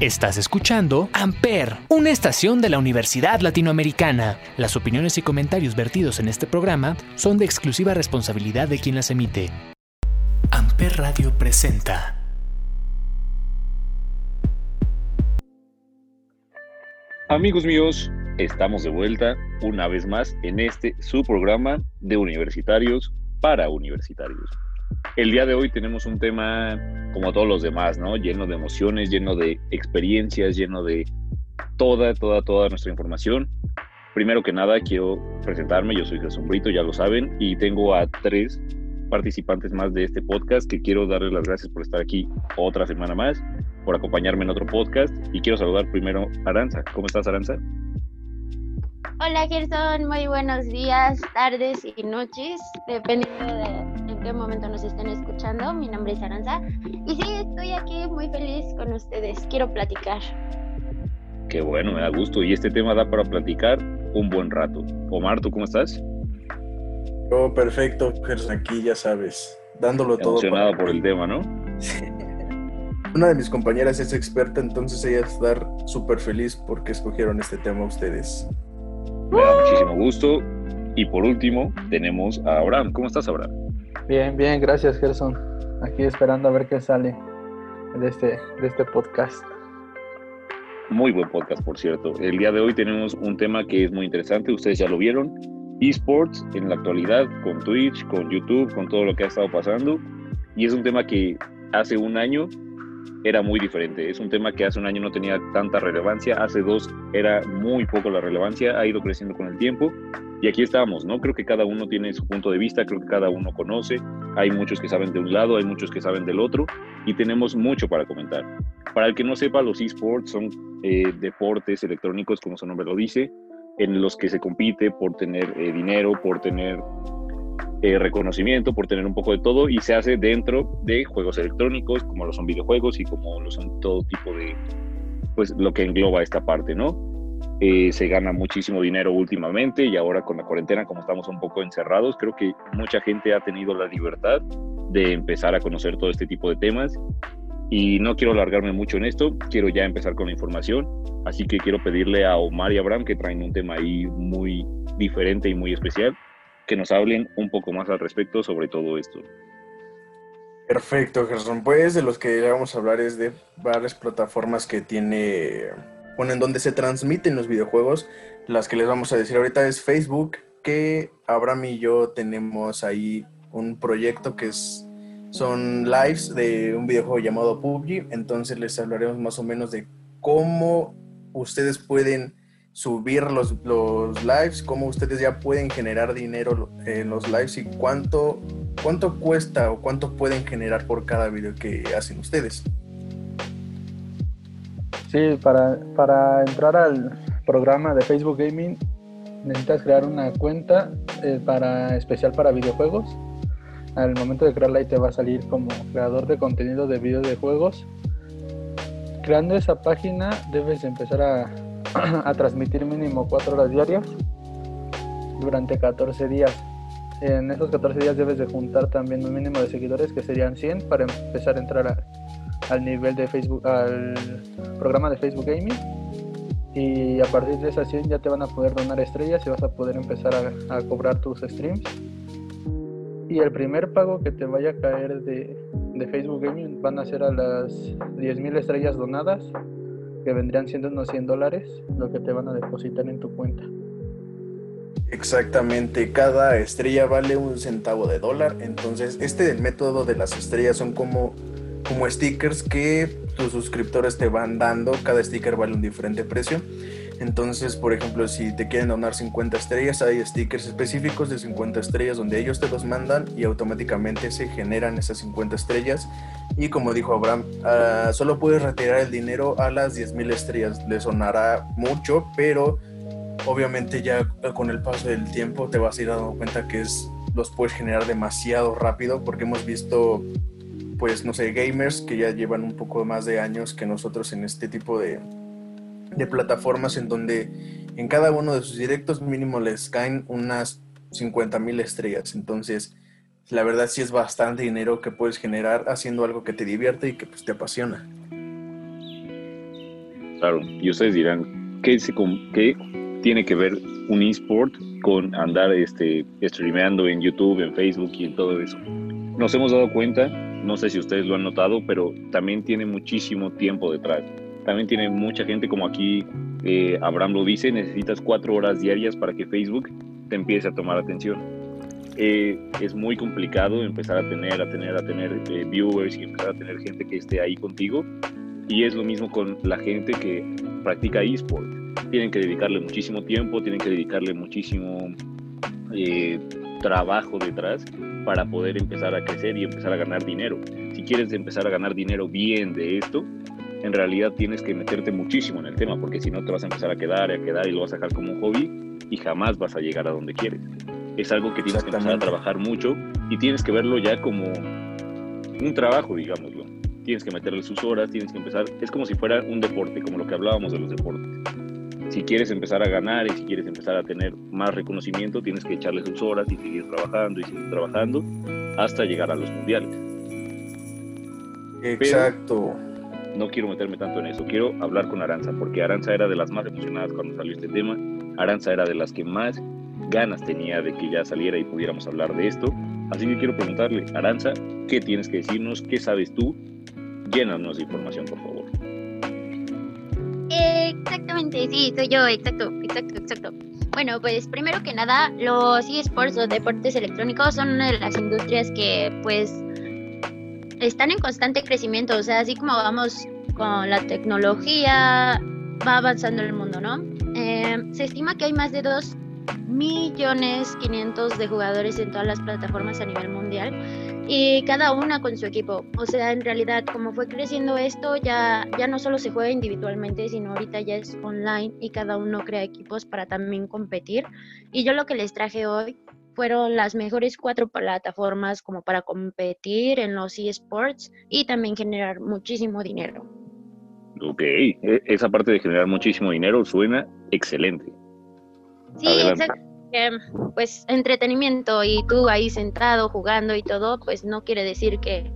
Estás escuchando Amper, una estación de la Universidad Latinoamericana. Las opiniones y comentarios vertidos en este programa son de exclusiva responsabilidad de quien las emite. Amper Radio presenta. Amigos míos, estamos de vuelta una vez más en este su programa de universitarios para universitarios. El día de hoy tenemos un tema como todos los demás, ¿no? Lleno de emociones, lleno de experiencias, lleno de toda, toda, toda nuestra información. Primero que nada, quiero presentarme. Yo soy Jesús Brito, ya lo saben, y tengo a tres participantes más de este podcast que quiero darles las gracias por estar aquí otra semana más, por acompañarme en otro podcast. Y quiero saludar primero a Aranza. ¿Cómo estás, Aranza? Hola, Gerson. Muy buenos días, tardes y noches, dependiendo de qué momento nos estén escuchando. Mi nombre es Aranza y sí, estoy aquí muy feliz con ustedes. Quiero platicar. Qué bueno, me da gusto. Y este tema da para platicar un buen rato. Omar, ¿tú cómo estás? Oh, perfecto, Gerson, aquí ya sabes, dándolo todo. Emocionado por el tema, ¿no? Una de mis compañeras es experta, entonces ella está súper feliz porque escogieron este tema ustedes. Me da muchísimo gusto. Y por último, tenemos a Abraham. ¿Cómo estás, Abraham? Bien, bien, gracias Gerson. Aquí esperando a ver qué sale de este, de este podcast. Muy buen podcast, por cierto. El día de hoy tenemos un tema que es muy interesante, ustedes ya lo vieron, esports en la actualidad, con Twitch, con YouTube, con todo lo que ha estado pasando. Y es un tema que hace un año era muy diferente. Es un tema que hace un año no tenía tanta relevancia, hace dos era muy poco la relevancia, ha ido creciendo con el tiempo y aquí estamos, ¿no? Creo que cada uno tiene su punto de vista, creo que cada uno conoce, hay muchos que saben de un lado, hay muchos que saben del otro y tenemos mucho para comentar. Para el que no sepa, los esports son eh, deportes electrónicos, como su nombre lo dice, en los que se compite por tener eh, dinero, por tener eh, reconocimiento, por tener un poco de todo y se hace dentro de juegos electrónicos, como lo son videojuegos y como lo son todo tipo de, pues lo que engloba esta parte, ¿no? Eh, se gana muchísimo dinero últimamente y ahora con la cuarentena, como estamos un poco encerrados, creo que mucha gente ha tenido la libertad de empezar a conocer todo este tipo de temas. Y no quiero alargarme mucho en esto, quiero ya empezar con la información. Así que quiero pedirle a Omar y Abraham, que traen un tema ahí muy diferente y muy especial, que nos hablen un poco más al respecto sobre todo esto. Perfecto, Gerson. Pues de los que vamos a hablar es de varias plataformas que tiene bueno, en donde se transmiten los videojuegos. Las que les vamos a decir ahorita es Facebook, que Abraham y yo tenemos ahí un proyecto que es, son lives de un videojuego llamado PUBG. Entonces les hablaremos más o menos de cómo ustedes pueden subir los, los lives, cómo ustedes ya pueden generar dinero en los lives y cuánto, cuánto cuesta o cuánto pueden generar por cada video que hacen ustedes. Sí, para, para entrar al programa de Facebook Gaming necesitas crear una cuenta eh, para, especial para videojuegos. Al momento de crearla ahí te va a salir como creador de contenido de videojuegos. Creando esa página debes empezar a, a transmitir mínimo 4 horas diarias durante 14 días. En esos 14 días debes de juntar también un mínimo de seguidores que serían 100 para empezar a entrar a, al nivel de Facebook, al programa de Facebook Gaming. Y a partir de esa 100 ya te van a poder donar estrellas y vas a poder empezar a, cobrar tus streams. Y el primer pago que te vaya a caer de, de Facebook Gaming van a ser a las 10.000 estrellas donadas, que vendrían siendo unos 100 dólares, lo que te van a depositar en tu cuenta. Exactamente, cada estrella vale un centavo de dólar, entonces este método de las estrellas son como como stickers que tus suscriptores te van dando. Cada sticker vale un diferente precio. Entonces, por ejemplo, si te quieren donar 50 estrellas, hay stickers específicos de 50 estrellas donde ellos te los mandan y automáticamente se generan esas 50 estrellas. Y como dijo Abraham, uh, solo puedes retirar el dinero a las 10.000 estrellas. Le sonará mucho, pero obviamente ya con el paso del tiempo te vas a ir dando cuenta que es, los puedes generar demasiado rápido porque hemos visto pues, no sé, gamers que ya llevan un poco más de años que nosotros en este tipo de, de plataformas en donde en cada uno de sus directos mínimo les caen unas 50 mil estrellas. Entonces, la verdad sí es bastante dinero que puedes generar haciendo algo que te divierte y que pues, te apasiona. Claro, y ustedes dirán, ¿qué, se, qué tiene que ver un eSport con andar este, streameando en YouTube, en Facebook y en todo eso? Nos hemos dado cuenta, no sé si ustedes lo han notado, pero también tiene muchísimo tiempo detrás. También tiene mucha gente, como aquí eh, Abraham lo dice, necesitas cuatro horas diarias para que Facebook te empiece a tomar atención. Eh, es muy complicado empezar a tener, a tener, a tener eh, viewers y empezar a tener gente que esté ahí contigo. Y es lo mismo con la gente que practica eSport. Tienen que dedicarle muchísimo tiempo, tienen que dedicarle muchísimo trabajo detrás para poder empezar a crecer y empezar a ganar dinero. Si quieres empezar a ganar dinero bien de esto, en realidad tienes que meterte muchísimo en el tema, porque si no te vas a empezar a quedar, y a quedar y lo vas a dejar como un hobby y jamás vas a llegar a donde quieres. Es algo que tienes que empezar a trabajar mucho y tienes que verlo ya como un trabajo, digámoslo. Tienes que meterle sus horas, tienes que empezar, es como si fuera un deporte, como lo que hablábamos de los deportes. Si quieres empezar a ganar y si quieres empezar a tener más reconocimiento, tienes que echarle sus horas y seguir trabajando y seguir trabajando hasta llegar a los mundiales. Exacto no quiero meterme tanto en eso, quiero hablar con Aranza, porque Aranza era de las más emocionadas cuando salió este tema, Aranza era de las que más ganas tenía de que ya saliera y pudiéramos hablar de esto, así que quiero preguntarle, Aranza, ¿qué tienes que decirnos? ¿Qué sabes tú? Llénanos de información, por favor. Exactamente, sí, soy yo, exacto, exacto, exacto. Bueno, pues primero que nada, los eSports o deportes electrónicos son una de las industrias que pues están en constante crecimiento, o sea, así como vamos con la tecnología, va avanzando el mundo, ¿no? Eh, se estima que hay más de 2 millones 500 de jugadores en todas las plataformas a nivel mundial y cada una con su equipo. O sea, en realidad, como fue creciendo esto, ya, ya no solo se juega individualmente, sino ahorita ya es online y cada uno crea equipos para también competir. Y yo lo que les traje hoy fueron las mejores cuatro plataformas como para competir en los eSports y también generar muchísimo dinero. Ok, e, esa parte de generar muchísimo dinero suena excelente. Sí, exacto. Pues entretenimiento y tú ahí sentado jugando y todo, pues no quiere decir que,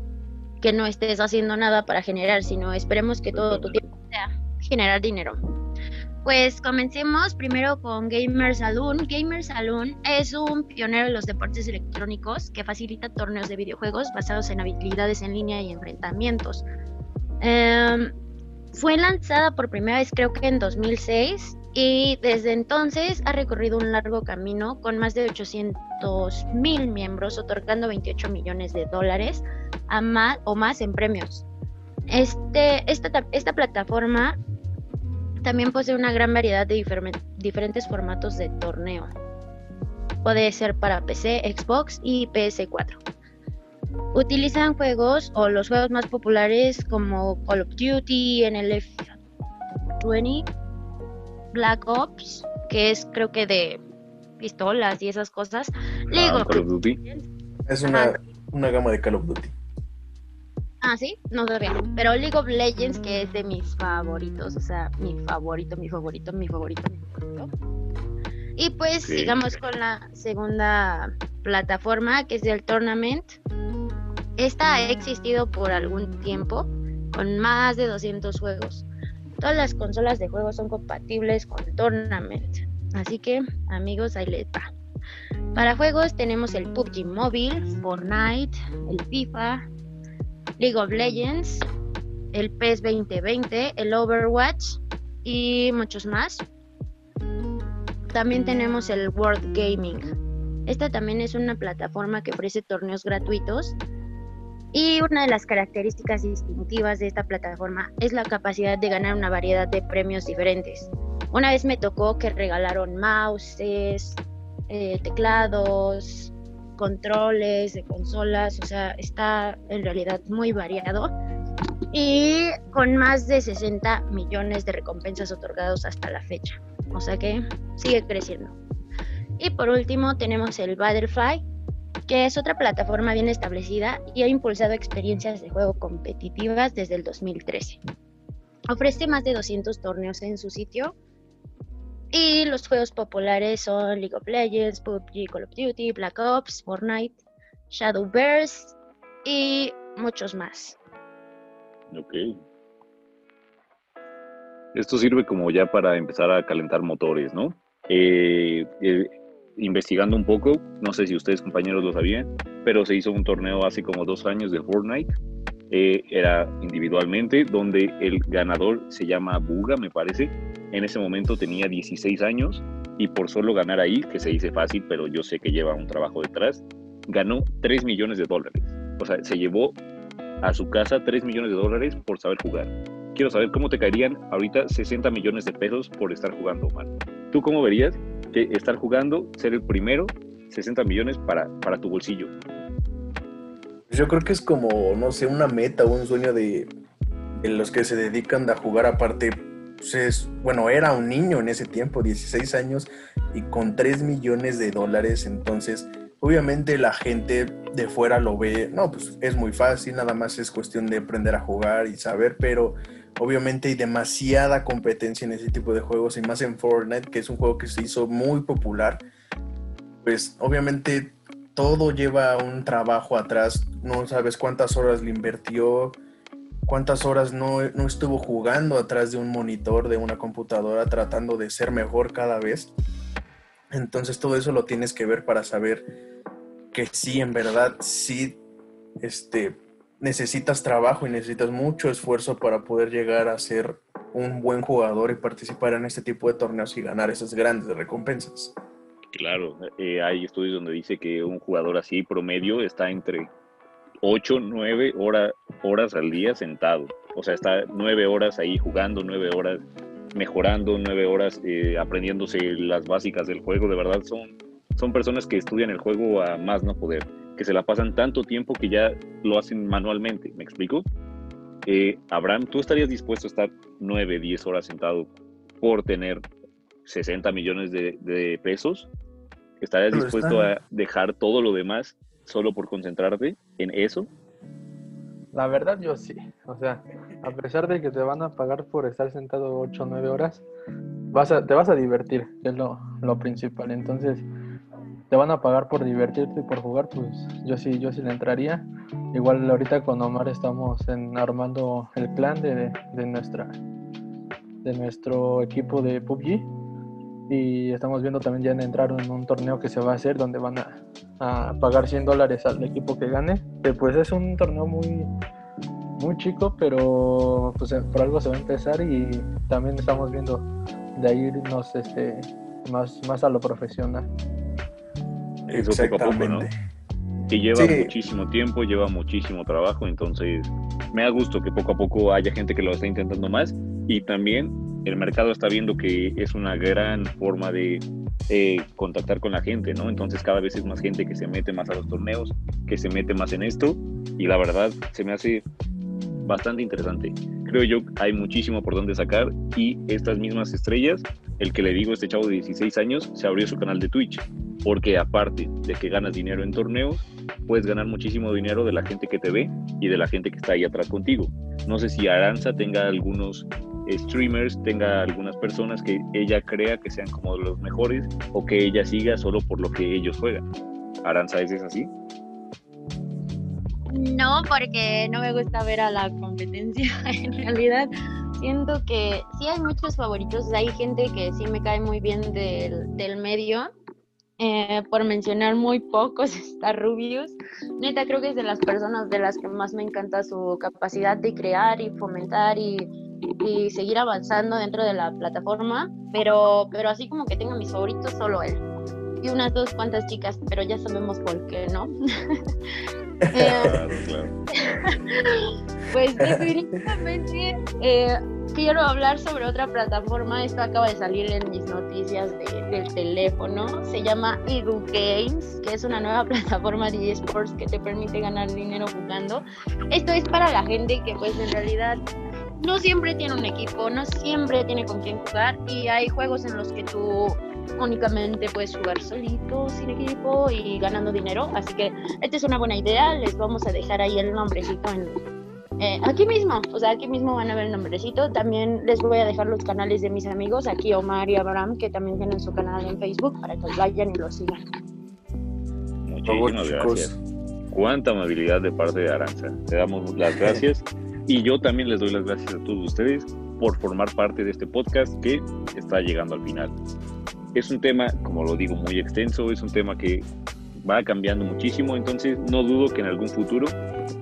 que no estés haciendo nada para generar, sino esperemos que todo tu tiempo sea generar dinero. Pues comencemos primero con Gamer Saloon. Gamer Saloon es un pionero en los deportes electrónicos que facilita torneos de videojuegos basados en habilidades en línea y enfrentamientos. Em, fue lanzada por primera vez creo que en 2006 y desde entonces ha recorrido un largo camino con más de 800 mil miembros, otorgando 28 millones de dólares a más, o más en premios. Este, esta, esta plataforma también posee una gran variedad de diferentes formatos de torneo. Puede ser para PC, Xbox y PS4. Utilizan juegos o los juegos más populares como Call of Duty, NLF 20, Black Ops, que es creo que de pistolas y esas cosas. Ah, Call of Duty. Es una, una gama de Call of Duty. Ah, sí, no sabía. Pero League of Legends, que es de mis favoritos, o sea, mi favorito, mi favorito, mi favorito, mi favorito. Y pues sigamos con la segunda plataforma, que es el Tournament. Esta ha existido por algún tiempo, con más de 200 juegos. Todas las consolas de juegos son compatibles con Tournament. Así que, amigos, ahí les va. Para juegos tenemos el PUBG Mobile, Fortnite, el FIFA, League of Legends, el PES 2020, el Overwatch y muchos más. También tenemos el World Gaming. Esta también es una plataforma que ofrece torneos gratuitos y una de las características distintivas de esta plataforma es la capacidad de ganar una variedad de premios diferentes. Una vez me tocó que regalaron mouses, eh, teclados, controles, de consolas, o sea, está en realidad muy variado y con más de 60 millones de recompensas otorgados hasta la fecha. O sea que sigue creciendo. Y por último tenemos el Butterfly, que es otra plataforma bien establecida y ha impulsado experiencias de juego competitivas desde el 2013. Ofrece más de 200 torneos en su sitio y los juegos populares son League of Legends, PUBG, Call of Duty, Black Ops, Fortnite, Shadowverse y muchos más. Ok. Esto sirve como ya para empezar a calentar motores, ¿no? Eh, eh, investigando un poco, no sé si ustedes compañeros lo sabían, pero se hizo un torneo hace como dos años de Fortnite. Eh, era individualmente, donde el ganador se llama Buga, me parece. En ese momento tenía 16 años y por solo ganar ahí, que se dice fácil, pero yo sé que lleva un trabajo detrás, ganó 3 millones de dólares. O sea, se llevó a su casa 3 millones de dólares por saber jugar. Quiero saber cómo te caerían ahorita 60 millones de pesos por estar jugando, Omar. ¿Tú cómo verías que estar jugando, ser el primero, 60 millones para, para tu bolsillo? Yo creo que es como, no sé, una meta o un sueño de, de los que se dedican a jugar aparte. Pues es, bueno, era un niño en ese tiempo, 16 años, y con 3 millones de dólares, entonces obviamente la gente de fuera lo ve, no, pues es muy fácil, nada más es cuestión de aprender a jugar y saber, pero obviamente hay demasiada competencia en ese tipo de juegos y más en Fortnite, que es un juego que se hizo muy popular, pues obviamente todo lleva un trabajo atrás, no sabes cuántas horas le invirtió, cuántas horas no, no, estuvo jugando atrás de un monitor, de una computadora, tratando de ser mejor cada vez. Entonces todo eso lo tienes que ver para saber que sí, en verdad, sí, este, necesitas trabajo y necesitas mucho esfuerzo para poder llegar a ser un buen jugador y participar en este tipo de torneos y ganar esas grandes recompensas. Claro, eh, hay estudios donde dice que un jugador así promedio está entre 8, 9 horas, al día sentado. O sea, está 9 horas ahí jugando, 9 horas mejorando, 9 horas eh, aprendiéndose las básicas del juego. De verdad, son, son personas que estudian el juego a más no poder, que se la pasan tanto tiempo que ya lo hacen manualmente. ¿Me explico? Eh, Abraham, ¿tú estarías dispuesto a estar 9, 10 horas sentado por tener 60 millones de, de pesos? ¿Estarías Pero dispuesto está- a dejar todo lo demás solo por concentrarte en eso? La verdad yo sí. O sea, a pesar de que te van a pagar por estar sentado 8 o 9 horas, vas a, te vas a divertir, que es lo, lo principal. Entonces, te van a pagar por divertirte y por jugar, pues yo sí, yo sí le entraría. Igual ahorita con Omar estamos en- armando el plan de, de nuestra de nuestro equipo de PUBG y estamos viendo también ya en entrar en un torneo que se va a hacer donde van a, a pagar 100 dólares al equipo que gane. Que pues es un torneo muy muy chico, pero pues eh, por algo se va a empezar y también estamos viendo de irnos este más más a lo profesional. Eso poco a poco, ¿no? que lleva Sí. muchísimo tiempo, lleva muchísimo trabajo, entonces me da gusto que poco a poco haya gente que lo está intentando más y también el mercado está viendo que es una gran forma de eh, contactar con la gente, ¿no? Entonces cada vez es más gente que se mete más a los torneos, que se mete más en esto y la verdad se me hace bastante interesante. Creo yo hay muchísimo por donde sacar y estas mismas estrellas, el que le digo este chavo de 16 años, se abrió su canal de Twitch, porque aparte de que ganas dinero en torneos, puedes ganar muchísimo dinero de la gente que te ve y de la gente que está ahí atrás contigo. No sé si Aranza tenga algunos streamers, tenga algunas personas que ella crea que sean como los mejores o que ella siga solo por lo que ellos juegan. Aranza, ¿es así? No, porque no me gusta ver a la competencia. En realidad, siento que sí hay muchos favoritos. Hay gente que sí me cae muy bien del, del medio. Eh, por mencionar muy pocos, está Rubius. Neta, creo que es de las personas de las que más me encanta su capacidad de crear y fomentar y, y seguir avanzando dentro de la plataforma. Pero, pero así como que tengo mis favoritos, solo él. Y unas dos cuantas chicas, pero ya sabemos por qué, ¿no? Eh, Claro, claro. Pues definitivamente eh, quiero hablar sobre otra plataforma. Esto acaba de salir en mis noticias de- del teléfono. Se llama Edu Games, que es una nueva plataforma de esports que te permite ganar dinero jugando. Esto es para la gente que pues en realidad no siempre tiene un equipo, no siempre tiene con quién jugar y hay juegos en los que tú únicamente puedes jugar solito, sin equipo y ganando dinero. Así que esta es una buena idea. Les vamos a dejar ahí el nombrecito en, eh, aquí mismo. O sea, aquí mismo van a ver el nombrecito. También les voy a dejar los canales de mis amigos, aquí Omar y Abraham, que también tienen su canal en Facebook para que vayan y lo sigan. Muchísimas gracias. Cuánta amabilidad de parte de Aranza. Te damos las gracias. Y yo también les doy las gracias a todos ustedes por formar parte de este podcast que está llegando al final. Es un tema, como lo digo, muy extenso, es un tema que va cambiando muchísimo, entonces no dudo que en algún futuro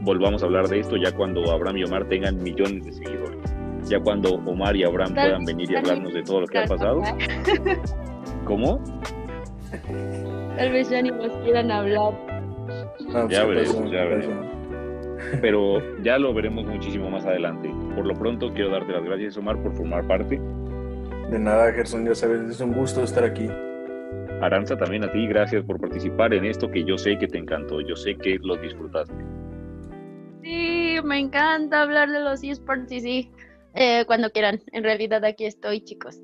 volvamos a hablar de esto ya cuando Abraham y Omar tengan millones de seguidores, ya cuando Omar y Abraham puedan venir y hablarnos de todo lo que ha pasado. ¿Cómo? Tal vez ya ni nos quieran hablar. Ah, ya veremos, ya veremos. Pero ya lo veremos muchísimo más adelante. Por lo pronto, quiero darte las gracias, Omar, por formar parte. De nada, Gerson, ya sabes, es un gusto estar aquí. Aranza, también a ti, gracias por participar en esto que yo sé que te encantó, yo sé que lo disfrutaste. Sí, me encanta hablar de los esports y sí, eh, cuando quieran. En realidad aquí estoy, chicos.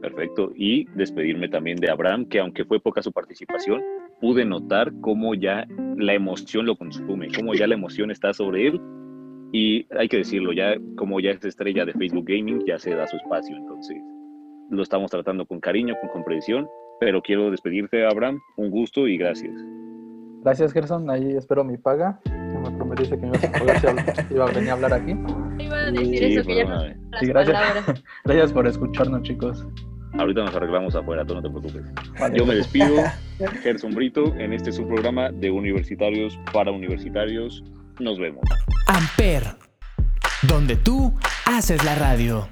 Perfecto. Y despedirme también de Abraham, que aunque fue poca su participación, pude notar cómo ya la emoción lo consume, cómo ya la emoción está sobre él. Y hay que decirlo, ya como ya es estrella de Facebook Gaming, ya se da su espacio. Entonces, lo estamos tratando con cariño, con comprensión. Pero quiero despedirte, Abraham. Un gusto y gracias. Gracias, Gerson. Ahí espero mi paga. Me prometiste que me ibas a pagar si iba a venir a hablar aquí. Iba a decir eso, que ya no sí, gracias. gracias por escucharnos, chicos. Ahorita nos arreglamos afuera, tú no te preocupes. Yo me despido, Gerson Brito, en este subprograma de Universitarios para Universitarios. Nos vemos. Amper, donde tú haces la radio.